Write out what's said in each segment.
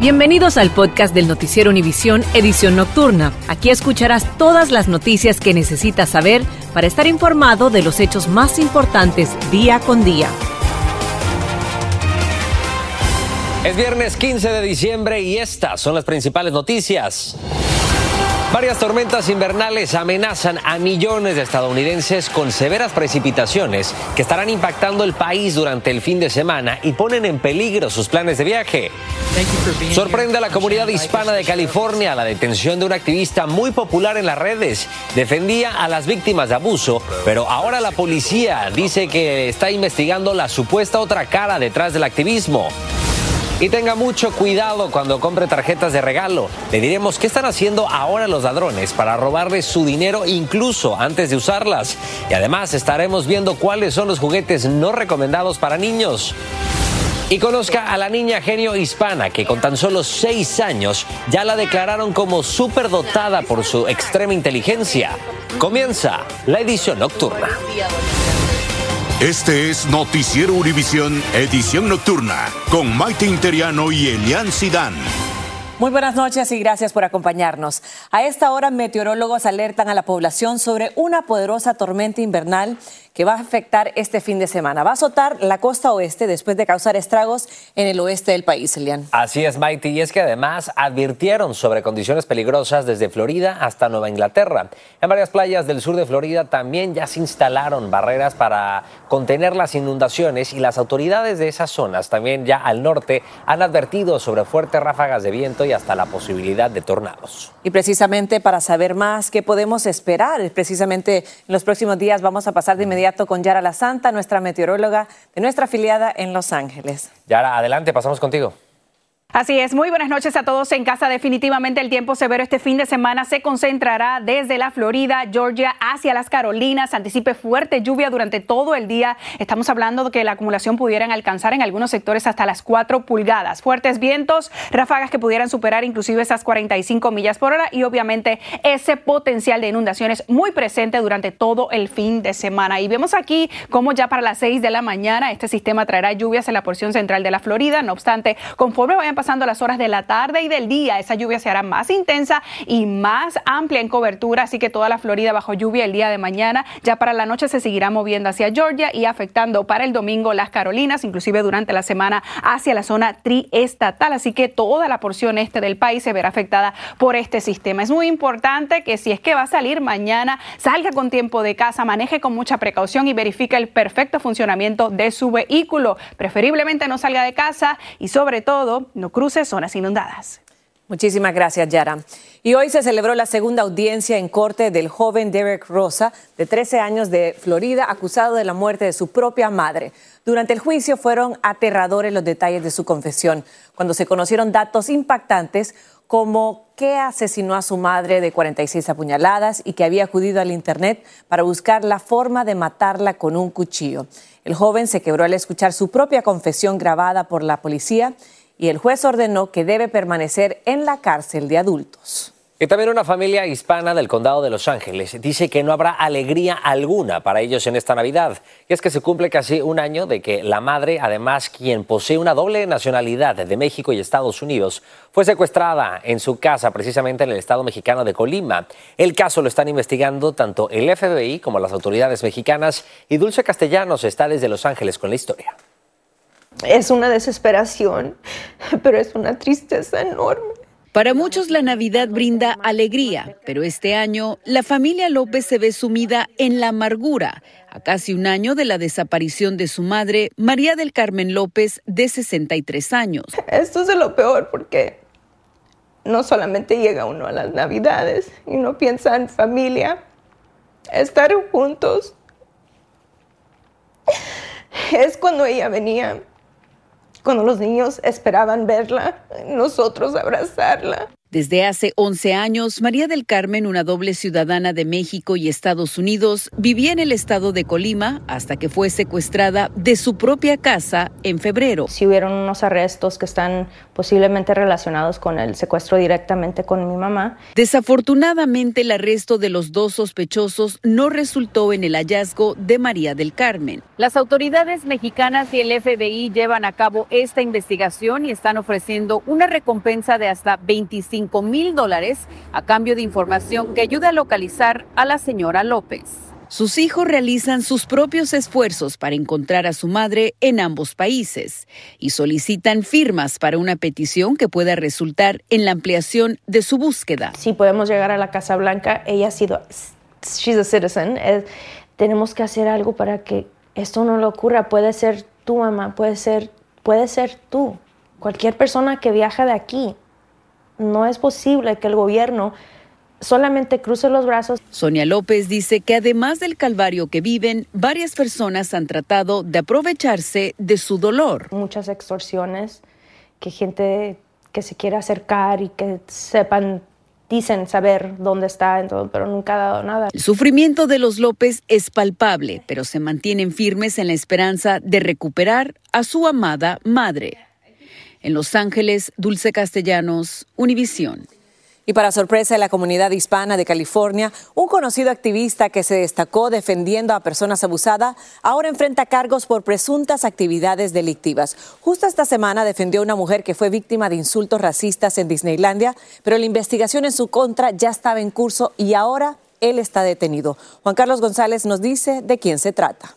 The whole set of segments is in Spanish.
Bienvenidos al podcast del Noticiero Univisión Edición Nocturna. Aquí escucharás todas las noticias que necesitas saber para estar informado de los hechos más importantes día con día. Es viernes 15 de diciembre y estas son las principales noticias. Varias tormentas invernales amenazan a millones de estadounidenses con severas precipitaciones que estarán impactando el país durante el fin de semana y ponen en peligro sus planes de viaje. Sorprende a la comunidad hispana de California la detención de un activista muy popular en las redes. Defendía a las víctimas de abuso, pero ahora la policía dice que está investigando la supuesta otra cara detrás del activismo. Y tenga mucho cuidado cuando compre tarjetas de regalo. Le diremos qué están haciendo ahora los ladrones para robarles su dinero incluso antes de usarlas. Y además estaremos viendo cuáles son los juguetes no recomendados para niños. Y conozca a la niña genio hispana que con tan solo seis años ya la declararon como superdotada por su extrema inteligencia. Comienza la edición nocturna. Este es Noticiero Univisión, edición nocturna, con Maite Interiano y Elian Sidán. Muy buenas noches y gracias por acompañarnos. A esta hora, meteorólogos alertan a la población sobre una poderosa tormenta invernal que va a afectar este fin de semana. Va a azotar la costa oeste después de causar estragos en el oeste del país, Elian. Así es, Maite, y es que además advirtieron sobre condiciones peligrosas desde Florida hasta Nueva Inglaterra. En varias playas del sur de Florida también ya se instalaron barreras para contener las inundaciones y las autoridades de esas zonas, también ya al norte, han advertido sobre fuertes ráfagas de viento y hasta la posibilidad de tornados. Y precisamente para saber más qué podemos esperar, precisamente en los próximos días vamos a pasar de inmediato con Yara La Santa, nuestra meteoróloga de nuestra afiliada en Los Ángeles. Yara, adelante, pasamos contigo. Así es, muy buenas noches a todos en casa. Definitivamente el tiempo severo este fin de semana se concentrará desde la Florida, Georgia, hacia las Carolinas. Anticipe fuerte lluvia durante todo el día. Estamos hablando de que la acumulación pudieran alcanzar en algunos sectores hasta las 4 pulgadas. Fuertes vientos, ráfagas que pudieran superar inclusive esas 45 millas por hora y obviamente ese potencial de inundaciones muy presente durante todo el fin de semana. Y vemos aquí cómo ya para las 6 de la mañana este sistema traerá lluvias en la porción central de la Florida. No obstante, conforme vayan pasando las horas de la tarde y del día, esa lluvia se hará más intensa y más amplia en cobertura, así que toda la Florida bajo lluvia el día de mañana. Ya para la noche se seguirá moviendo hacia Georgia y afectando para el domingo las Carolinas, inclusive durante la semana hacia la zona triestatal, así que toda la porción este del país se verá afectada por este sistema. Es muy importante que si es que va a salir mañana, salga con tiempo de casa, maneje con mucha precaución y verifique el perfecto funcionamiento de su vehículo. Preferiblemente no salga de casa y sobre todo no cruce zonas inundadas. Muchísimas gracias, Yara. Y hoy se celebró la segunda audiencia en corte del joven Derek Rosa, de 13 años de Florida, acusado de la muerte de su propia madre. Durante el juicio fueron aterradores los detalles de su confesión, cuando se conocieron datos impactantes como que asesinó a su madre de 46 apuñaladas y que había acudido al Internet para buscar la forma de matarla con un cuchillo. El joven se quebró al escuchar su propia confesión grabada por la policía y el juez ordenó que debe permanecer en la cárcel de adultos. Y también una familia hispana del condado de Los Ángeles dice que no habrá alegría alguna para ellos en esta Navidad. Y es que se cumple casi un año de que la madre, además quien posee una doble nacionalidad de México y Estados Unidos, fue secuestrada en su casa precisamente en el estado mexicano de Colima. El caso lo están investigando tanto el FBI como las autoridades mexicanas y Dulce Castellanos está desde Los Ángeles con la historia. Es una desesperación, pero es una tristeza enorme. Para muchos la Navidad brinda alegría, pero este año la familia López se ve sumida en la amargura a casi un año de la desaparición de su madre, María del Carmen López, de 63 años. Esto es lo peor porque no solamente llega uno a las Navidades y uno piensa en familia, estar juntos. Es cuando ella venía cuando los niños esperaban verla, nosotros abrazarla. Desde hace 11 años, María del Carmen, una doble ciudadana de México y Estados Unidos, vivía en el estado de Colima hasta que fue secuestrada de su propia casa en febrero. Si hubieron unos arrestos que están posiblemente relacionados con el secuestro directamente con mi mamá. Desafortunadamente, el arresto de los dos sospechosos no resultó en el hallazgo de María del Carmen. Las autoridades mexicanas y el FBI llevan a cabo esta investigación y están ofreciendo una recompensa de hasta 25 mil dólares a cambio de información que ayude a localizar a la señora López. Sus hijos realizan sus propios esfuerzos para encontrar a su madre en ambos países y solicitan firmas para una petición que pueda resultar en la ampliación de su búsqueda. Si podemos llegar a la Casa Blanca, ella ha sido, she's a citizen, eh, tenemos que hacer algo para que esto no le ocurra. Puede ser tu mamá, puede ser, puede ser tú, cualquier persona que viaja de aquí no es posible que el gobierno solamente cruce los brazos. Sonia López dice que además del calvario que viven, varias personas han tratado de aprovecharse de su dolor. Muchas extorsiones, que gente que se quiere acercar y que sepan dicen saber dónde está, pero nunca ha dado nada. El sufrimiento de los López es palpable, pero se mantienen firmes en la esperanza de recuperar a su amada madre. En Los Ángeles, Dulce Castellanos, Univisión. Y para sorpresa de la comunidad hispana de California, un conocido activista que se destacó defendiendo a personas abusadas ahora enfrenta cargos por presuntas actividades delictivas. Justo esta semana defendió a una mujer que fue víctima de insultos racistas en Disneylandia, pero la investigación en su contra ya estaba en curso y ahora él está detenido. Juan Carlos González nos dice de quién se trata.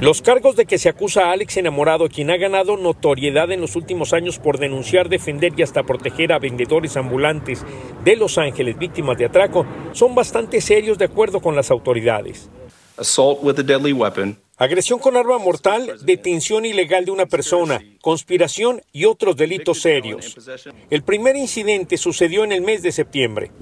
Los cargos de que se acusa a Alex Enamorado, quien ha ganado notoriedad en los últimos años por denunciar, defender y hasta proteger a vendedores ambulantes de Los Ángeles víctimas de atraco, son bastante serios de acuerdo con las autoridades. Assault with a deadly weapon Agresión con arma mortal, detención ilegal de una persona, conspiración y otros delitos serios. El primer incidente sucedió en el mes de septiembre,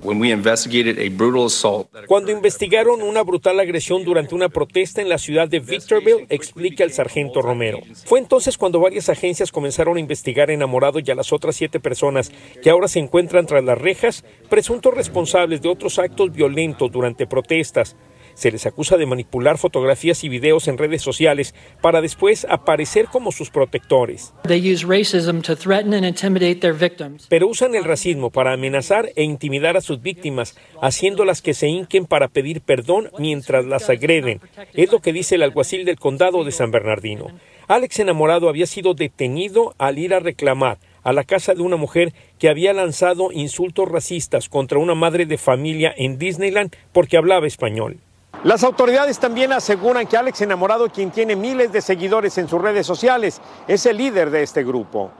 cuando investigaron una brutal agresión durante una protesta en la ciudad de Victorville, explica el sargento Romero. Fue entonces cuando varias agencias comenzaron a investigar a Enamorado y a las otras siete personas que ahora se encuentran tras las rejas, presuntos responsables de otros actos violentos durante protestas. Se les acusa de manipular fotografías y videos en redes sociales para después aparecer como sus protectores. Pero usan el racismo para amenazar e intimidar a sus víctimas, haciéndolas que se hinquen para pedir perdón mientras las agreden. Es lo que dice el alguacil del condado de San Bernardino. Alex Enamorado había sido detenido al ir a reclamar a la casa de una mujer que había lanzado insultos racistas contra una madre de familia en Disneyland porque hablaba español. Las autoridades también aseguran que Alex Enamorado, quien tiene miles de seguidores en sus redes sociales, es el líder de este grupo.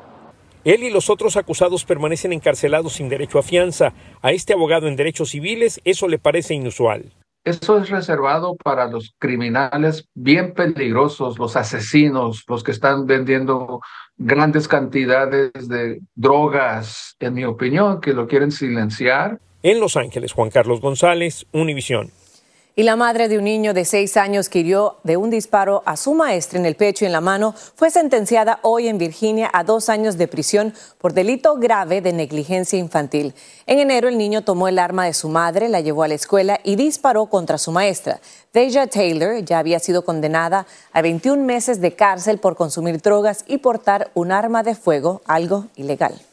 Él y los otros acusados permanecen encarcelados sin derecho a fianza. A este abogado en derechos civiles eso le parece inusual. Eso es reservado para los criminales bien peligrosos, los asesinos, los que están vendiendo grandes cantidades de drogas, en mi opinión, que lo quieren silenciar. En Los Ángeles, Juan Carlos González, Univisión. Y la madre de un niño de seis años que hirió de un disparo a su maestra en el pecho y en la mano fue sentenciada hoy en Virginia a dos años de prisión por delito grave de negligencia infantil. En enero el niño tomó el arma de su madre, la llevó a la escuela y disparó contra su maestra. Deja Taylor ya había sido condenada a 21 meses de cárcel por consumir drogas y portar un arma de fuego, algo ilegal.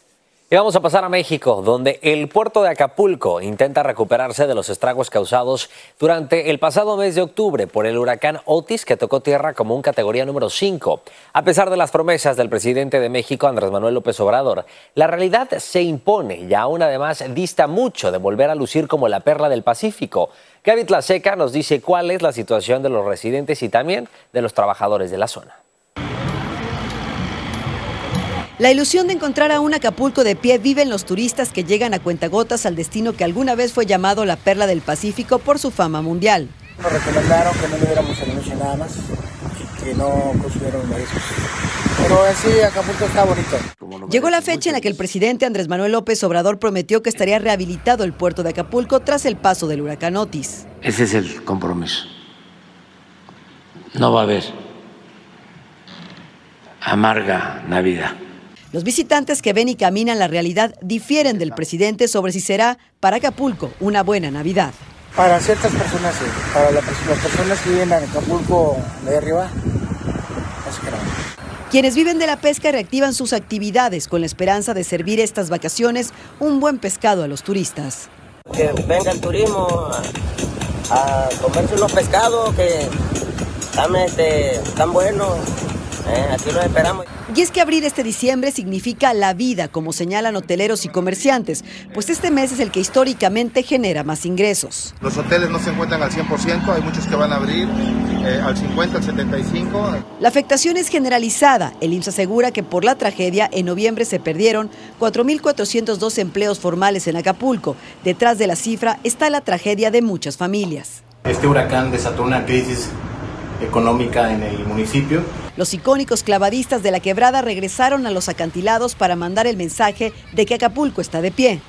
Y vamos a pasar a México, donde el puerto de Acapulco intenta recuperarse de los estragos causados durante el pasado mes de octubre por el huracán Otis que tocó tierra como un categoría número 5. A pesar de las promesas del presidente de México, Andrés Manuel López Obrador, la realidad se impone y aún además dista mucho de volver a lucir como la perla del Pacífico. Gaby Tlaseca nos dice cuál es la situación de los residentes y también de los trabajadores de la zona. La ilusión de encontrar a un Acapulco de pie vive en los turistas que llegan a cuentagotas al destino que alguna vez fue llamado la perla del Pacífico por su fama mundial. Nos recomendaron que no le diéramos el nada más, que no consumieron mariscos. Pero así Acapulco está bonito. Llegó la fecha en la que el presidente Andrés Manuel López Obrador prometió que estaría rehabilitado el puerto de Acapulco tras el paso del huracán Otis. Ese es el compromiso. No va a haber amarga Navidad. Los visitantes que ven y caminan la realidad difieren del presidente sobre si será para Acapulco una buena Navidad. Para ciertas personas sí, para las personas que viven en Acapulco de arriba, es que no. Quienes viven de la pesca reactivan sus actividades con la esperanza de servir estas vacaciones un buen pescado a los turistas. Que venga el turismo a, comerse unos pescados que están, este, tan buenos eh, aquí lo esperamos. Y es que abrir este diciembre significa la vida, como señalan hoteleros y comerciantes, pues este mes es el que históricamente genera más ingresos. Los hoteles no se encuentran al 100%, hay muchos que van a abrir eh, al 50, al 75. La afectación es generalizada. El IMSS asegura que por la tragedia en noviembre se perdieron 4.402 empleos formales en Acapulco. Detrás de la cifra está la tragedia de muchas familias. Este huracán desató una crisis económica en el municipio. Los icónicos clavadistas de la quebrada regresaron a los acantilados para mandar el mensaje de que Acapulco está de pie.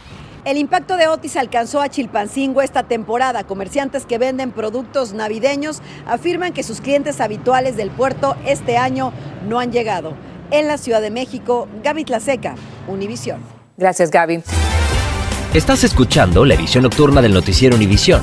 El impacto de Otis alcanzó a Chilpancingo esta temporada. Comerciantes que venden productos navideños afirman que sus clientes habituales del puerto este año no han llegado. En la Ciudad de México, Gaby Tlaseca, Univisión. Gracias, Gaby. Estás escuchando la edición nocturna del noticiero Univisión.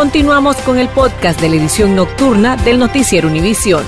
Continuamos con el podcast de la edición nocturna del noticiero Univisión.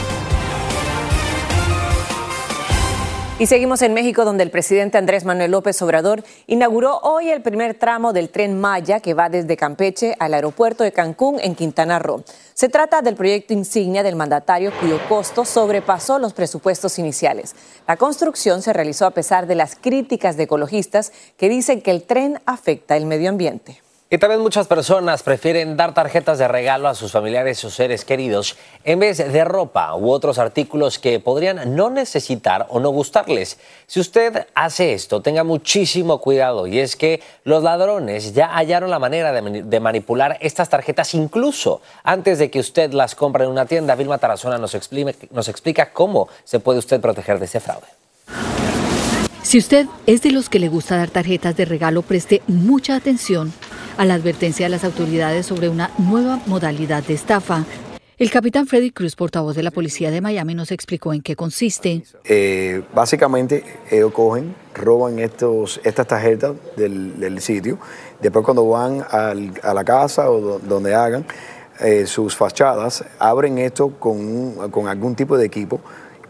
Y seguimos en México, donde el presidente Andrés Manuel López Obrador inauguró hoy el primer tramo del tren Maya que va desde Campeche al aeropuerto de Cancún en Quintana Roo. Se trata del proyecto insignia del mandatario cuyo costo sobrepasó los presupuestos iniciales. La construcción se realizó a pesar de las críticas de ecologistas que dicen que el tren afecta el medio ambiente. Y también muchas personas prefieren dar tarjetas de regalo a sus familiares o seres queridos en vez de ropa u otros artículos que podrían no necesitar o no gustarles. Si usted hace esto, tenga muchísimo cuidado y es que los ladrones ya hallaron la manera de, manipular estas tarjetas incluso antes de que usted las compre en una tienda. Vilma Tarazona nos nos explica cómo se puede usted proteger de ese fraude. Si usted es de los que le gusta dar tarjetas de regalo, preste mucha atención a la advertencia de las autoridades sobre una nueva modalidad de estafa. El capitán Freddy Cruz, portavoz de la policía de Miami, nos explicó en qué consiste. Eh, básicamente, ellos cogen, roban estos, estas tarjetas del, sitio. Después, cuando van a la casa o donde hagan eh, sus fachadas, abren esto con, con algún tipo de equipo,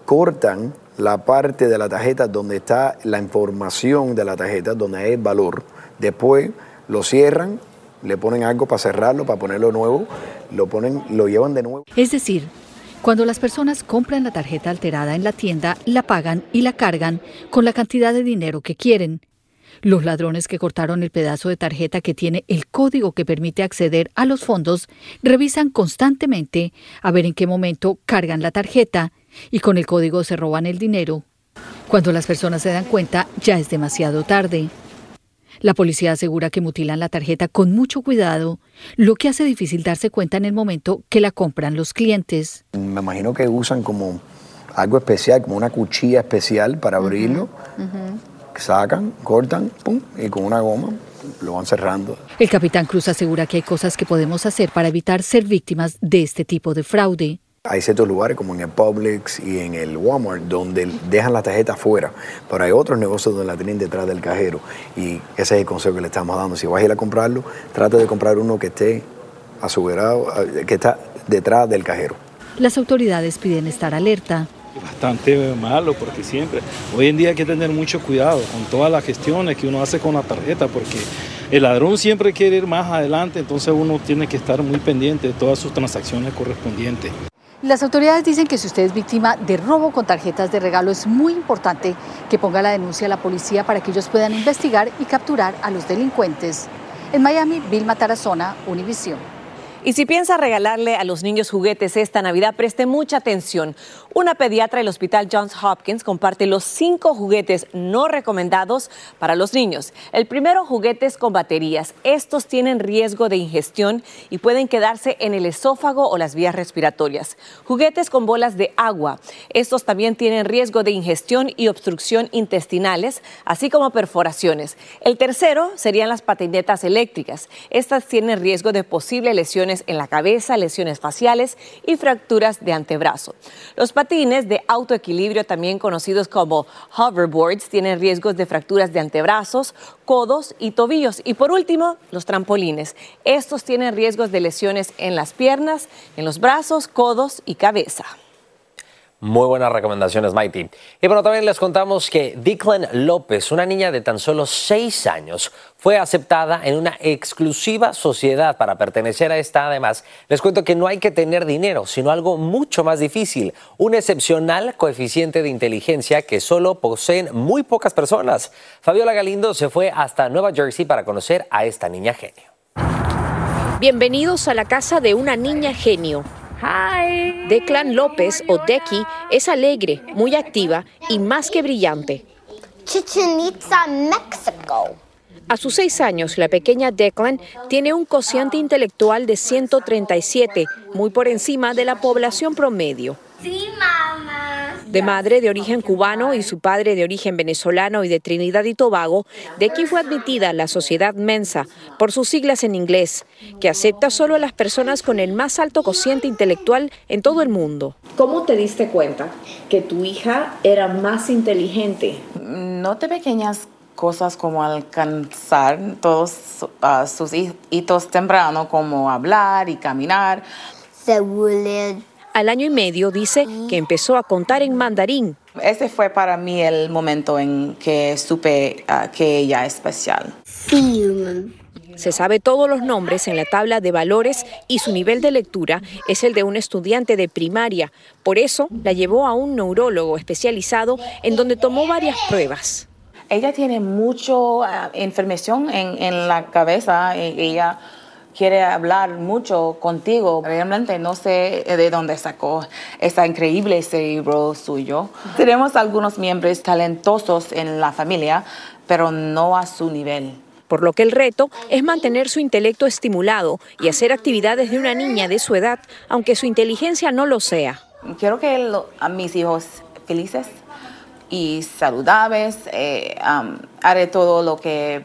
cortan la parte de la tarjeta donde está la información de la tarjeta, donde hay el valor. Después lo cierran, le ponen algo para cerrarlo, para ponerlo nuevo, lo ponen, lo llevan de nuevo. Es decir, cuando las personas compran la tarjeta alterada en la tienda, la pagan y la cargan con la cantidad de dinero que quieren. Los ladrones que cortaron el pedazo de tarjeta que tiene el código que permite acceder a los fondos revisan constantemente a ver en qué momento cargan la tarjeta y con el código se roban el dinero. Cuando las personas se dan cuenta, ya es demasiado tarde. La policía asegura que mutilan la tarjeta con mucho cuidado, lo que hace difícil darse cuenta en el momento que la compran los clientes. Me imagino que usan como algo especial, como una cuchilla especial para abrirlo. Sacan, cortan, pum, y con una goma lo van cerrando. El capitán Cruz asegura que hay cosas que podemos hacer para evitar ser víctimas de este tipo de fraude. Hay ciertos lugares como en el Publix y en el Walmart donde dejan la tarjeta afuera, pero hay otros negocios donde la tienen detrás del cajero y ese es el consejo que le estamos dando. Si vas a ir a comprarlo, trata de comprar uno que esté asegurado, que está detrás del cajero. Las autoridades piden estar alerta. Bastante malo porque siempre, hoy en día hay que tener mucho cuidado con todas las gestiones que uno hace con la tarjeta porque el ladrón siempre quiere ir más adelante, entonces uno tiene que estar muy pendiente de todas sus transacciones correspondientes. Las autoridades dicen que si usted es víctima de robo con tarjetas de regalo es muy importante que ponga la denuncia a la policía para que ellos puedan investigar y capturar a los delincuentes. En Miami, Vilma Tarazona, Univision. Y si piensa regalarle a los niños juguetes esta Navidad, preste mucha atención. Una pediatra del Hospital Johns Hopkins comparte los cinco juguetes no recomendados para los niños. El primero, juguetes con baterías. Estos tienen riesgo de ingestión y pueden quedarse en el esófago o las vías respiratorias. Juguetes con bolas de agua. Estos también tienen riesgo de ingestión y obstrucción intestinales, así como perforaciones. El tercero serían las patinetas eléctricas. Estas tienen riesgo de posibles lesiones en la cabeza, lesiones faciales y fracturas de antebrazo. Los patines de autoequilibrio, también conocidos como hoverboards, tienen riesgos de fracturas de antebrazos, codos y tobillos. Y por último, los trampolines. Estos tienen riesgos de lesiones en las piernas, en los brazos, codos y cabeza. Muy buenas recomendaciones, Mighty. Y bueno, también les contamos que Declan López, una niña de tan solo seis años, fue aceptada en una exclusiva sociedad para pertenecer a esta. Además, les cuento que no hay que tener dinero, sino algo mucho más difícil, un excepcional coeficiente de inteligencia que solo poseen muy pocas personas. Fabiola Galindo se fue hasta Nueva Jersey para conocer a esta niña genio. Bienvenidos a la casa de una niña genio. Declan López o Deki es alegre, muy activa y más que brillante. Chichen Itza, México. A sus seis años, la pequeña Declan tiene un cociente intelectual de 137, muy por encima de la población promedio. Sí, mamá. De madre de origen cubano y su padre de origen venezolano y de Trinidad y Tobago, Deki fue admitida a la sociedad Mensa, por sus siglas en inglés, que acepta solo a las personas con el más alto cociente intelectual en todo el mundo. ¿Cómo te diste cuenta que tu hija era más inteligente? No de pequeñas cosas como alcanzar todos uh, sus hitos tempranos, como hablar y caminar. Al año y medio dice que empezó a contar en mandarín. Ese fue para mí el momento en que supe uh, que ella es especial. Se sabe todos los nombres en la tabla de valores y su nivel de lectura es el de un estudiante de primaria. Por eso la llevó a un neurólogo especializado en donde tomó varias pruebas. Ella tiene mucha información en, en, la cabeza. Ella quiere hablar mucho contigo. Realmente no sé de dónde sacó ese increíble cerebro suyo. Tenemos algunos miembros talentosos en la familia, pero no a su nivel por lo que el reto es mantener su intelecto estimulado y hacer actividades de una niña de su edad, aunque su inteligencia no lo sea. Quiero que lo, a mis hijos felices y saludables, eh, um, haré todo lo que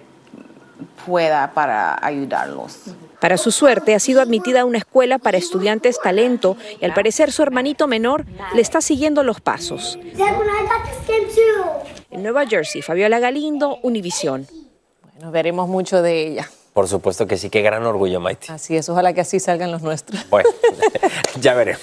pueda para ayudarlos. Para su suerte, ha sido admitida a una escuela para estudiantes talento y al parecer su hermanito menor le está siguiendo los pasos. En Nueva Jersey, Fabiola Galindo, Univisión. Bueno, veremos mucho de ella. Por supuesto que sí, qué gran orgullo, Maite. Así es, ojalá que así salgan los nuestros. Bueno, ya veremos.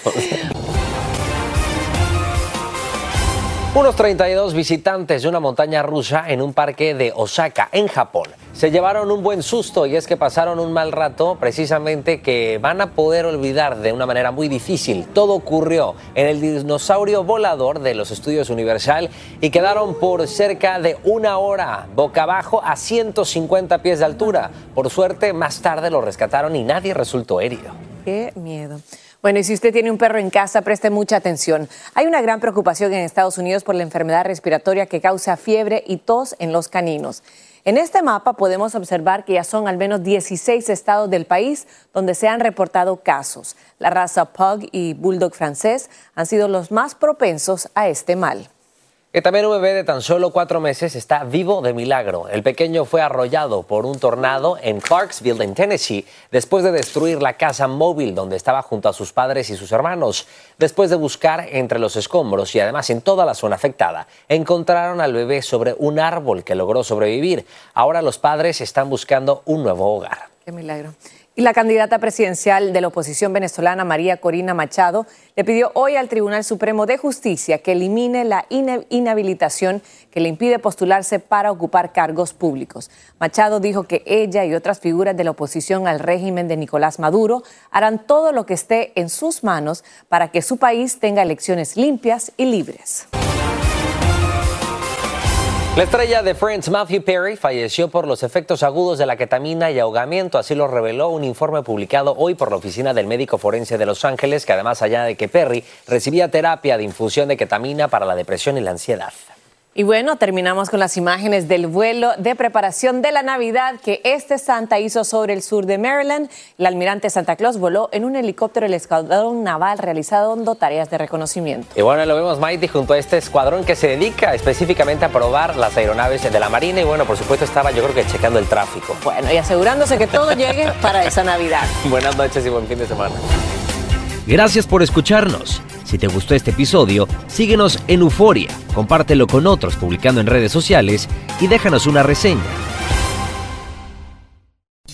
Unos 32 visitantes de una montaña rusa en un parque de Osaka, en Japón, se llevaron un buen susto y es que pasaron un mal rato precisamente que van a poder olvidar de una manera muy difícil. Todo ocurrió en el dinosaurio volador de los estudios Universal y quedaron por cerca de una hora boca abajo a 150 pies de altura. Por suerte, más tarde lo rescataron y nadie resultó herido. Qué miedo. Bueno, y si usted tiene un perro en casa, preste mucha atención. Hay una gran preocupación en Estados Unidos por la enfermedad respiratoria que causa fiebre y tos en los caninos. En este mapa podemos observar que ya son al menos 16 estados del país donde se han reportado casos. La raza Pug y Bulldog francés han sido los más propensos a este mal. Que también un bebé de tan solo cuatro meses está vivo de milagro. El pequeño fue arrollado por un tornado en Clarksville, en Tennessee, después de destruir la casa móvil donde estaba junto a sus padres y sus hermanos. Después de buscar entre los escombros y además en toda la zona afectada, encontraron al bebé sobre un árbol que logró sobrevivir. Ahora los padres están buscando un nuevo hogar. Qué milagro. Y la candidata presidencial de la oposición venezolana, María Corina Machado, le pidió hoy al Tribunal Supremo de Justicia que elimine la inhabilitación que le impide postularse para ocupar cargos públicos. Machado dijo que ella y otras figuras de la oposición al régimen de Nicolás Maduro harán todo lo que esté en sus manos para que su país tenga elecciones limpias y libres. La estrella de Friends, Matthew Perry, falleció por los efectos agudos de la ketamina y ahogamiento. Así lo reveló un informe publicado hoy por la Oficina del Médico Forense de Los Ángeles, que además añade que Perry recibía terapia de infusión de ketamina para la depresión y la ansiedad. Y bueno, terminamos con las imágenes del vuelo de preparación de la Navidad que este Santa hizo sobre el sur de Maryland. El almirante Santa Claus voló en un helicóptero del escuadrón naval realizando tareas de reconocimiento. Y bueno, lo vemos Mighty junto a este escuadrón que se dedica específicamente a probar las aeronaves de la Marina y bueno, por supuesto estaba yo creo que checando el tráfico. Bueno, y asegurándose que todo llegue para esa Navidad. Buenas noches y buen fin de semana. Gracias por escucharnos. Si te gustó este episodio, síguenos en Euforia, compártelo con otros publicando en redes sociales y déjanos una reseña.